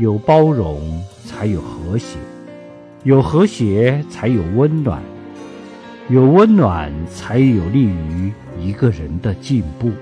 有包容才有和谐有和谐才有温暖有温暖才有利于一个人的进步。